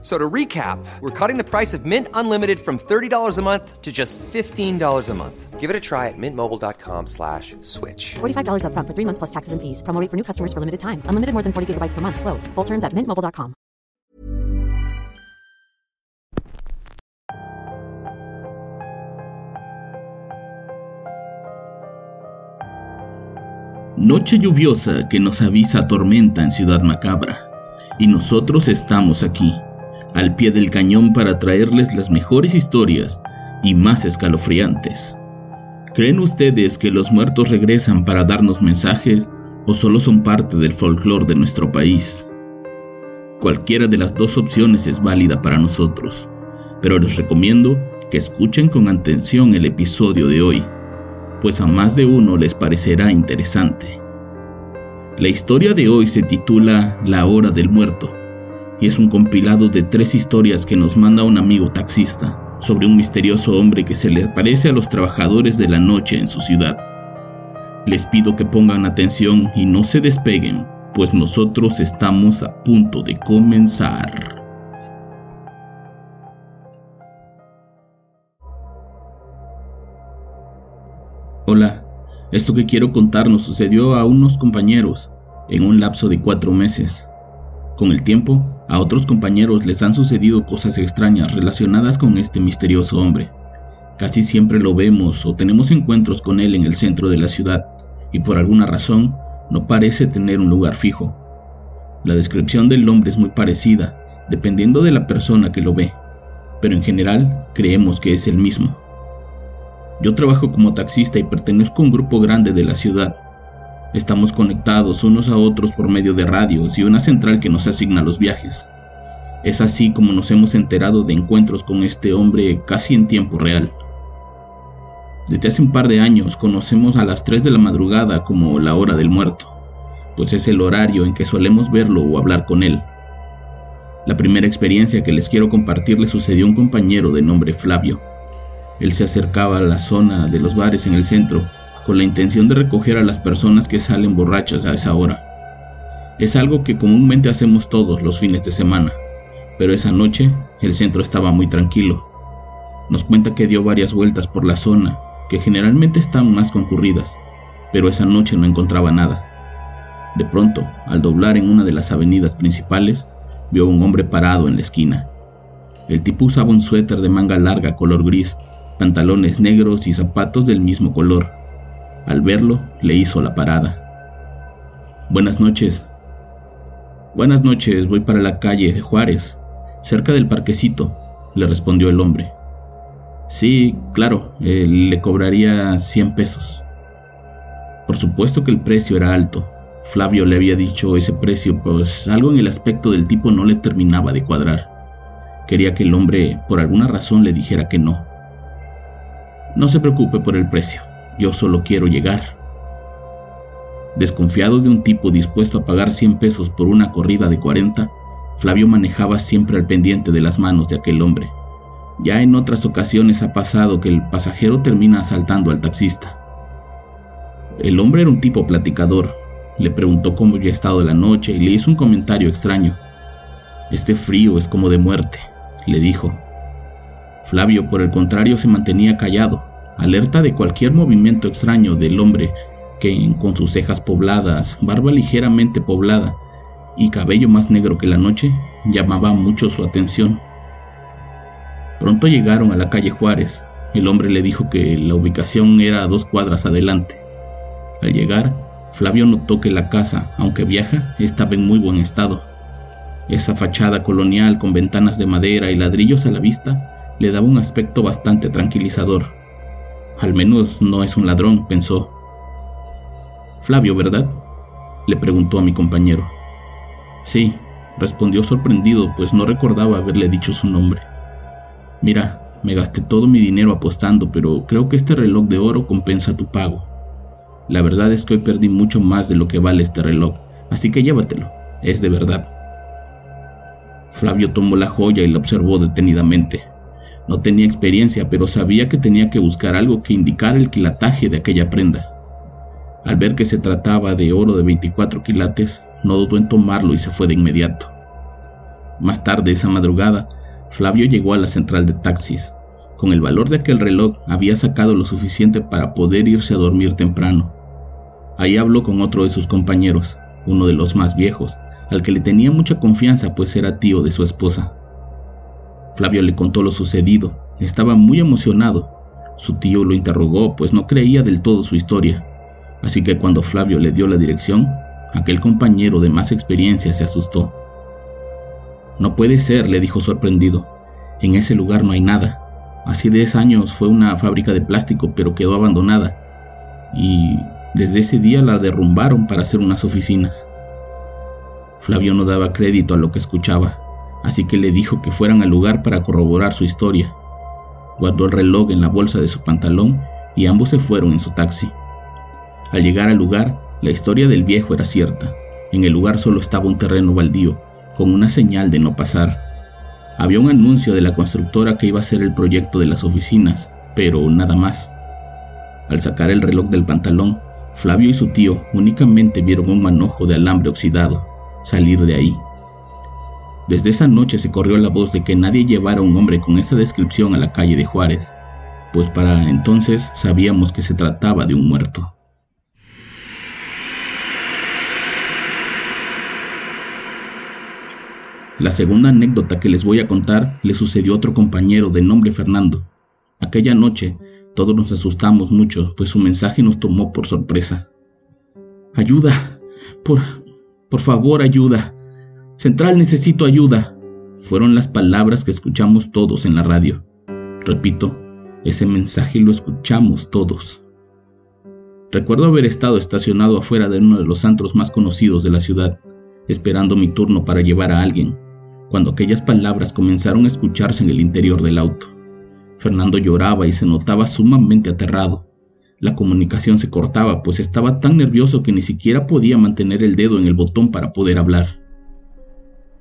So to recap, we're cutting the price of Mint Unlimited from $30 a month to just $15 a month. Give it a try at mintmobile.com slash switch. $45 upfront for three months plus taxes and fees. Promo rate for new customers for limited time. Unlimited more than 40 gigabytes per month. Slows. Full terms at mintmobile.com. Noche lluviosa que nos avisa tormenta en Ciudad Macabra. Y nosotros estamos aquí, al pie del cañón para traerles las mejores historias y más escalofriantes. ¿Creen ustedes que los muertos regresan para darnos mensajes o solo son parte del folclore de nuestro país? Cualquiera de las dos opciones es válida para nosotros, pero les recomiendo que escuchen con atención el episodio de hoy, pues a más de uno les parecerá interesante. La historia de hoy se titula La Hora del Muerto y es un compilado de tres historias que nos manda un amigo taxista sobre un misterioso hombre que se le aparece a los trabajadores de la noche en su ciudad. Les pido que pongan atención y no se despeguen, pues nosotros estamos a punto de comenzar. Hola, esto que quiero contar nos sucedió a unos compañeros en un lapso de cuatro meses. Con el tiempo, a otros compañeros les han sucedido cosas extrañas relacionadas con este misterioso hombre. Casi siempre lo vemos o tenemos encuentros con él en el centro de la ciudad, y por alguna razón no parece tener un lugar fijo. La descripción del hombre es muy parecida, dependiendo de la persona que lo ve, pero en general creemos que es el mismo. Yo trabajo como taxista y pertenezco a un grupo grande de la ciudad. Estamos conectados unos a otros por medio de radios y una central que nos asigna los viajes. Es así como nos hemos enterado de encuentros con este hombre casi en tiempo real. Desde hace un par de años conocemos a las 3 de la madrugada como la hora del muerto, pues es el horario en que solemos verlo o hablar con él. La primera experiencia que les quiero compartir le sucedió a un compañero de nombre Flavio. Él se acercaba a la zona de los bares en el centro con la intención de recoger a las personas que salen borrachas a esa hora. Es algo que comúnmente hacemos todos los fines de semana, pero esa noche el centro estaba muy tranquilo. Nos cuenta que dio varias vueltas por la zona, que generalmente están más concurridas, pero esa noche no encontraba nada. De pronto, al doblar en una de las avenidas principales, vio a un hombre parado en la esquina. El tipo usaba un suéter de manga larga color gris pantalones negros y zapatos del mismo color. Al verlo, le hizo la parada. Buenas noches. Buenas noches, voy para la calle de Juárez, cerca del parquecito, le respondió el hombre. Sí, claro, eh, le cobraría 100 pesos. Por supuesto que el precio era alto. Flavio le había dicho ese precio, pues algo en el aspecto del tipo no le terminaba de cuadrar. Quería que el hombre por alguna razón le dijera que no. No se preocupe por el precio, yo solo quiero llegar. Desconfiado de un tipo dispuesto a pagar 100 pesos por una corrida de 40, Flavio manejaba siempre al pendiente de las manos de aquel hombre. Ya en otras ocasiones ha pasado que el pasajero termina asaltando al taxista. El hombre era un tipo platicador. Le preguntó cómo había estado la noche y le hizo un comentario extraño. Este frío es como de muerte, le dijo. Flavio, por el contrario, se mantenía callado, alerta de cualquier movimiento extraño del hombre que, con sus cejas pobladas, barba ligeramente poblada y cabello más negro que la noche, llamaba mucho su atención. Pronto llegaron a la calle Juárez. El hombre le dijo que la ubicación era a dos cuadras adelante. Al llegar, Flavio notó que la casa, aunque vieja, estaba en muy buen estado. Esa fachada colonial con ventanas de madera y ladrillos a la vista le daba un aspecto bastante tranquilizador. Al menos no es un ladrón, pensó. Flavio, ¿verdad? le preguntó a mi compañero. Sí, respondió sorprendido, pues no recordaba haberle dicho su nombre. Mira, me gasté todo mi dinero apostando, pero creo que este reloj de oro compensa tu pago. La verdad es que hoy perdí mucho más de lo que vale este reloj, así que llévatelo, es de verdad. Flavio tomó la joya y la observó detenidamente. No tenía experiencia, pero sabía que tenía que buscar algo que indicara el quilataje de aquella prenda. Al ver que se trataba de oro de 24 quilates, no dudó en tomarlo y se fue de inmediato. Más tarde esa madrugada, Flavio llegó a la central de taxis. Con el valor de aquel reloj había sacado lo suficiente para poder irse a dormir temprano. Ahí habló con otro de sus compañeros, uno de los más viejos, al que le tenía mucha confianza pues era tío de su esposa. Flavio le contó lo sucedido, estaba muy emocionado. Su tío lo interrogó pues no creía del todo su historia, así que cuando Flavio le dio la dirección, aquel compañero de más experiencia se asustó. No puede ser, le dijo sorprendido, en ese lugar no hay nada. Hace 10 años fue una fábrica de plástico pero quedó abandonada y desde ese día la derrumbaron para hacer unas oficinas. Flavio no daba crédito a lo que escuchaba, así que le dijo que fueran al lugar para corroborar su historia. Guardó el reloj en la bolsa de su pantalón y ambos se fueron en su taxi. Al llegar al lugar, la historia del viejo era cierta. En el lugar solo estaba un terreno baldío, con una señal de no pasar. Había un anuncio de la constructora que iba a ser el proyecto de las oficinas, pero nada más. Al sacar el reloj del pantalón, Flavio y su tío únicamente vieron un manojo de alambre oxidado salir de ahí. Desde esa noche se corrió la voz de que nadie llevara a un hombre con esa descripción a la calle de Juárez, pues para entonces sabíamos que se trataba de un muerto. La segunda anécdota que les voy a contar le sucedió a otro compañero de nombre Fernando. Aquella noche todos nos asustamos mucho, pues su mensaje nos tomó por sorpresa. Ayuda, por, por favor, ayuda. Central, necesito ayuda. Fueron las palabras que escuchamos todos en la radio. Repito, ese mensaje lo escuchamos todos. Recuerdo haber estado estacionado afuera de uno de los antros más conocidos de la ciudad, esperando mi turno para llevar a alguien, cuando aquellas palabras comenzaron a escucharse en el interior del auto. Fernando lloraba y se notaba sumamente aterrado. La comunicación se cortaba, pues estaba tan nervioso que ni siquiera podía mantener el dedo en el botón para poder hablar.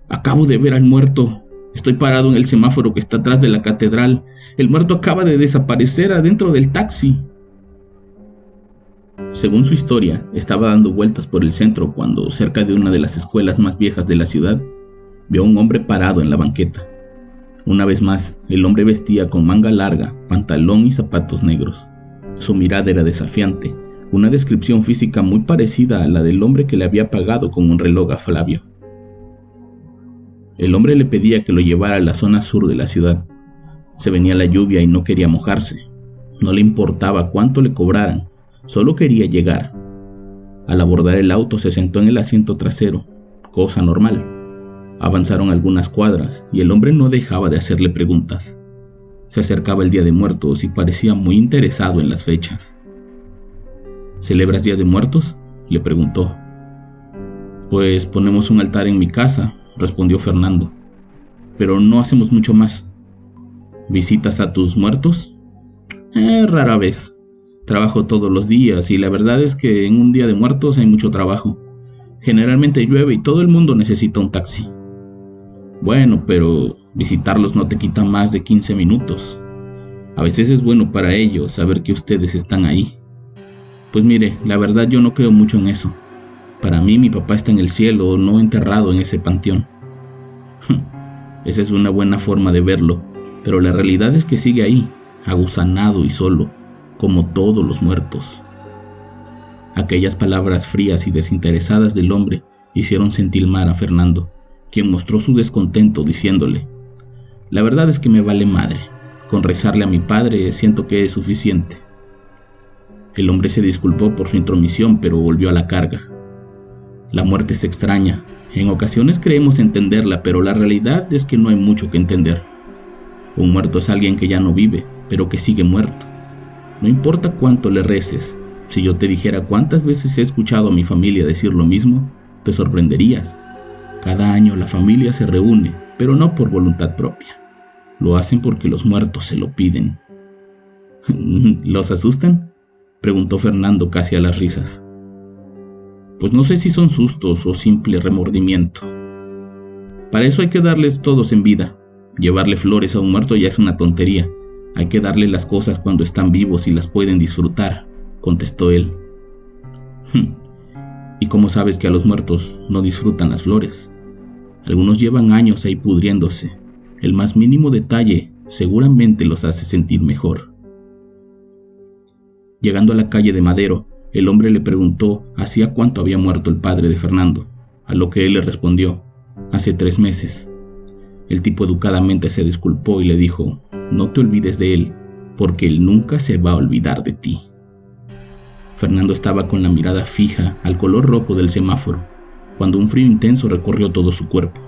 Acabo de ver al muerto. Estoy parado en el semáforo que está atrás de la catedral. El muerto acaba de desaparecer adentro del taxi. Según su historia, estaba dando vueltas por el centro cuando, cerca de una de las escuelas más viejas de la ciudad, vio a un hombre parado en la banqueta. Una vez más, el hombre vestía con manga larga, pantalón y zapatos negros. Su mirada era desafiante, una descripción física muy parecida a la del hombre que le había pagado con un reloj a Flavio. El hombre le pedía que lo llevara a la zona sur de la ciudad. Se venía la lluvia y no quería mojarse. No le importaba cuánto le cobraran, solo quería llegar. Al abordar el auto se sentó en el asiento trasero, cosa normal. Avanzaron algunas cuadras y el hombre no dejaba de hacerle preguntas. Se acercaba el Día de Muertos y parecía muy interesado en las fechas. ¿Celebras Día de Muertos? le preguntó. Pues ponemos un altar en mi casa, respondió Fernando. Pero no hacemos mucho más. ¿Visitas a tus muertos? Eh, rara vez. Trabajo todos los días y la verdad es que en un día de muertos hay mucho trabajo. Generalmente llueve y todo el mundo necesita un taxi. Bueno, pero visitarlos no te quita más de 15 minutos. A veces es bueno para ellos saber que ustedes están ahí. Pues mire, la verdad yo no creo mucho en eso. Para mí mi papá está en el cielo, no enterrado en ese panteón. Esa es una buena forma de verlo, pero la realidad es que sigue ahí, agusanado y solo, como todos los muertos. Aquellas palabras frías y desinteresadas del hombre hicieron sentir mal a Fernando quien mostró su descontento diciéndole, La verdad es que me vale madre, con rezarle a mi padre siento que es suficiente. El hombre se disculpó por su intromisión, pero volvió a la carga. La muerte es extraña, en ocasiones creemos entenderla, pero la realidad es que no hay mucho que entender. Un muerto es alguien que ya no vive, pero que sigue muerto. No importa cuánto le reces, si yo te dijera cuántas veces he escuchado a mi familia decir lo mismo, te sorprenderías. Cada año la familia se reúne, pero no por voluntad propia. Lo hacen porque los muertos se lo piden. ¿Los asustan? preguntó Fernando casi a las risas. Pues no sé si son sustos o simple remordimiento. Para eso hay que darles todos en vida. Llevarle flores a un muerto ya es una tontería. Hay que darle las cosas cuando están vivos y las pueden disfrutar, contestó él. Hm. ¿Y cómo sabes que a los muertos no disfrutan las flores? Algunos llevan años ahí pudriéndose. El más mínimo detalle seguramente los hace sentir mejor. Llegando a la calle de Madero, el hombre le preguntó hacía cuánto había muerto el padre de Fernando, a lo que él le respondió, hace tres meses. El tipo educadamente se disculpó y le dijo, no te olvides de él, porque él nunca se va a olvidar de ti. Fernando estaba con la mirada fija al color rojo del semáforo, cuando un frío intenso recorrió todo su cuerpo,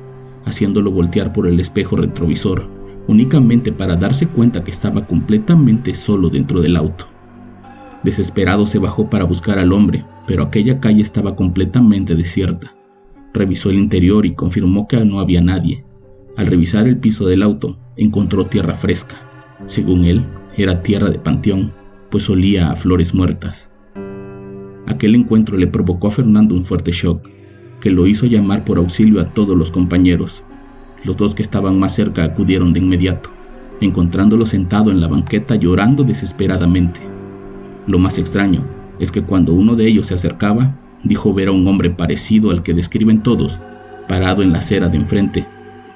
haciéndolo voltear por el espejo retrovisor, únicamente para darse cuenta que estaba completamente solo dentro del auto. Desesperado se bajó para buscar al hombre, pero aquella calle estaba completamente desierta. Revisó el interior y confirmó que no había nadie. Al revisar el piso del auto, encontró tierra fresca. Según él, era tierra de panteón, pues olía a flores muertas. Aquel encuentro le provocó a Fernando un fuerte shock, que lo hizo llamar por auxilio a todos los compañeros. Los dos que estaban más cerca acudieron de inmediato, encontrándolo sentado en la banqueta llorando desesperadamente. Lo más extraño es que cuando uno de ellos se acercaba, dijo ver a un hombre parecido al que describen todos, parado en la acera de enfrente,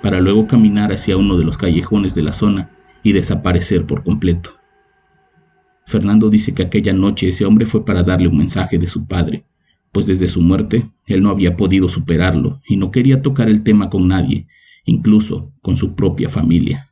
para luego caminar hacia uno de los callejones de la zona y desaparecer por completo. Fernando dice que aquella noche ese hombre fue para darle un mensaje de su padre, pues desde su muerte él no había podido superarlo y no quería tocar el tema con nadie, incluso con su propia familia.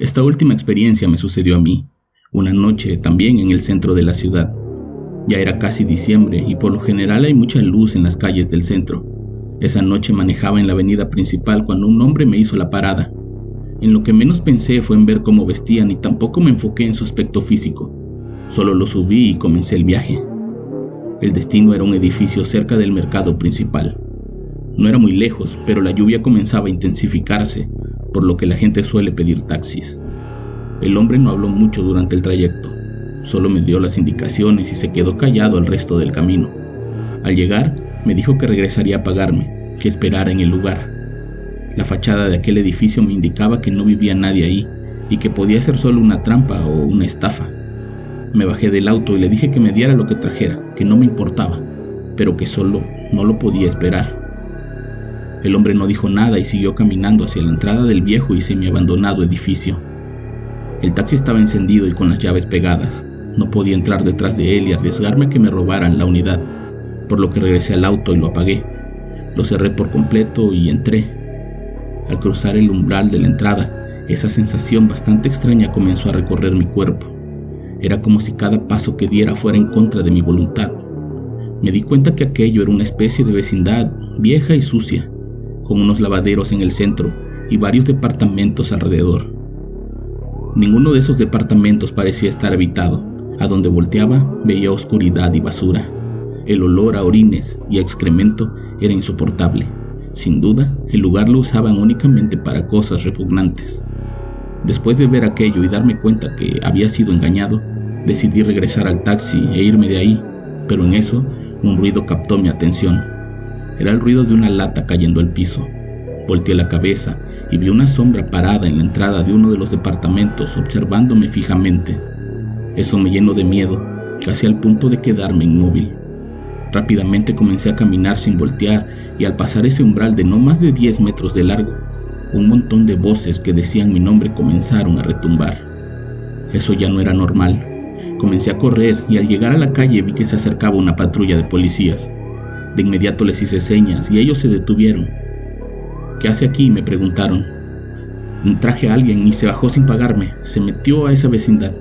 Esta última experiencia me sucedió a mí, una noche también en el centro de la ciudad. Ya era casi diciembre y por lo general hay mucha luz en las calles del centro. Esa noche manejaba en la avenida principal cuando un hombre me hizo la parada. En lo que menos pensé fue en ver cómo vestían y tampoco me enfoqué en su aspecto físico. Solo lo subí y comencé el viaje. El destino era un edificio cerca del mercado principal. No era muy lejos, pero la lluvia comenzaba a intensificarse, por lo que la gente suele pedir taxis. El hombre no habló mucho durante el trayecto, solo me dio las indicaciones y se quedó callado el resto del camino. Al llegar, me dijo que regresaría a pagarme, que esperara en el lugar. La fachada de aquel edificio me indicaba que no vivía nadie ahí y que podía ser solo una trampa o una estafa. Me bajé del auto y le dije que me diera lo que trajera, que no me importaba, pero que solo no lo podía esperar. El hombre no dijo nada y siguió caminando hacia la entrada del viejo y semi-abandonado edificio. El taxi estaba encendido y con las llaves pegadas. No podía entrar detrás de él y arriesgarme que me robaran la unidad, por lo que regresé al auto y lo apagué. Lo cerré por completo y entré. Al cruzar el umbral de la entrada, esa sensación bastante extraña comenzó a recorrer mi cuerpo. Era como si cada paso que diera fuera en contra de mi voluntad. Me di cuenta que aquello era una especie de vecindad vieja y sucia, con unos lavaderos en el centro y varios departamentos alrededor. Ninguno de esos departamentos parecía estar habitado. A donde volteaba veía oscuridad y basura. El olor a orines y excremento era insoportable. Sin duda, el lugar lo usaban únicamente para cosas repugnantes. Después de ver aquello y darme cuenta que había sido engañado, decidí regresar al taxi e irme de ahí, pero en eso un ruido captó mi atención. Era el ruido de una lata cayendo al piso. Volteé la cabeza y vi una sombra parada en la entrada de uno de los departamentos observándome fijamente. Eso me llenó de miedo, casi al punto de quedarme inmóvil. Rápidamente comencé a caminar sin voltear y al pasar ese umbral de no más de 10 metros de largo, un montón de voces que decían mi nombre comenzaron a retumbar. Eso ya no era normal. Comencé a correr y al llegar a la calle vi que se acercaba una patrulla de policías. De inmediato les hice señas y ellos se detuvieron. ¿Qué hace aquí? me preguntaron. Traje a alguien y se bajó sin pagarme. Se metió a esa vecindad.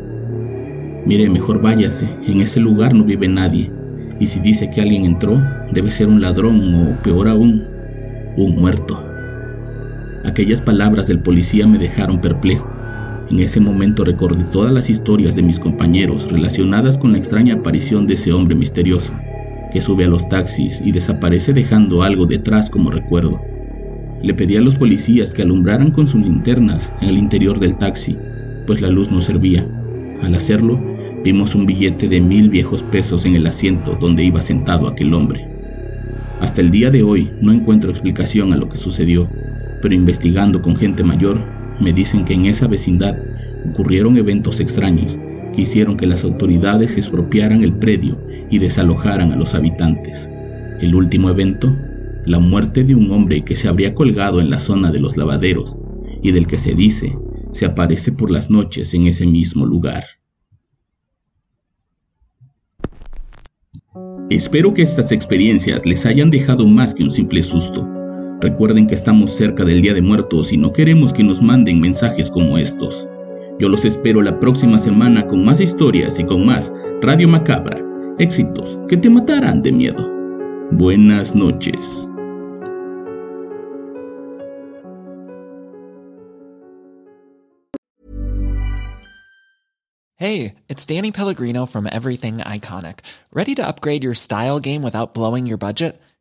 Mire, mejor váyase. En ese lugar no vive nadie. Y si dice que alguien entró, debe ser un ladrón o peor aún, un muerto. Aquellas palabras del policía me dejaron perplejo. En ese momento recordé todas las historias de mis compañeros relacionadas con la extraña aparición de ese hombre misterioso, que sube a los taxis y desaparece dejando algo detrás como recuerdo. Le pedí a los policías que alumbraran con sus linternas en el interior del taxi, pues la luz no servía. Al hacerlo, vimos un billete de mil viejos pesos en el asiento donde iba sentado aquel hombre. Hasta el día de hoy no encuentro explicación a lo que sucedió, pero investigando con gente mayor, me dicen que en esa vecindad ocurrieron eventos extraños que hicieron que las autoridades expropiaran el predio y desalojaran a los habitantes. El último evento la muerte de un hombre que se habría colgado en la zona de los lavaderos y del que se dice se aparece por las noches en ese mismo lugar. Espero que estas experiencias les hayan dejado más que un simple susto. Recuerden que estamos cerca del Día de Muertos y no queremos que nos manden mensajes como estos. Yo los espero la próxima semana con más historias y con más Radio Macabra. Éxitos que te matarán de miedo. Buenas noches. Hey, it's Danny Pellegrino from Everything Iconic. Ready to upgrade your style game without blowing your budget?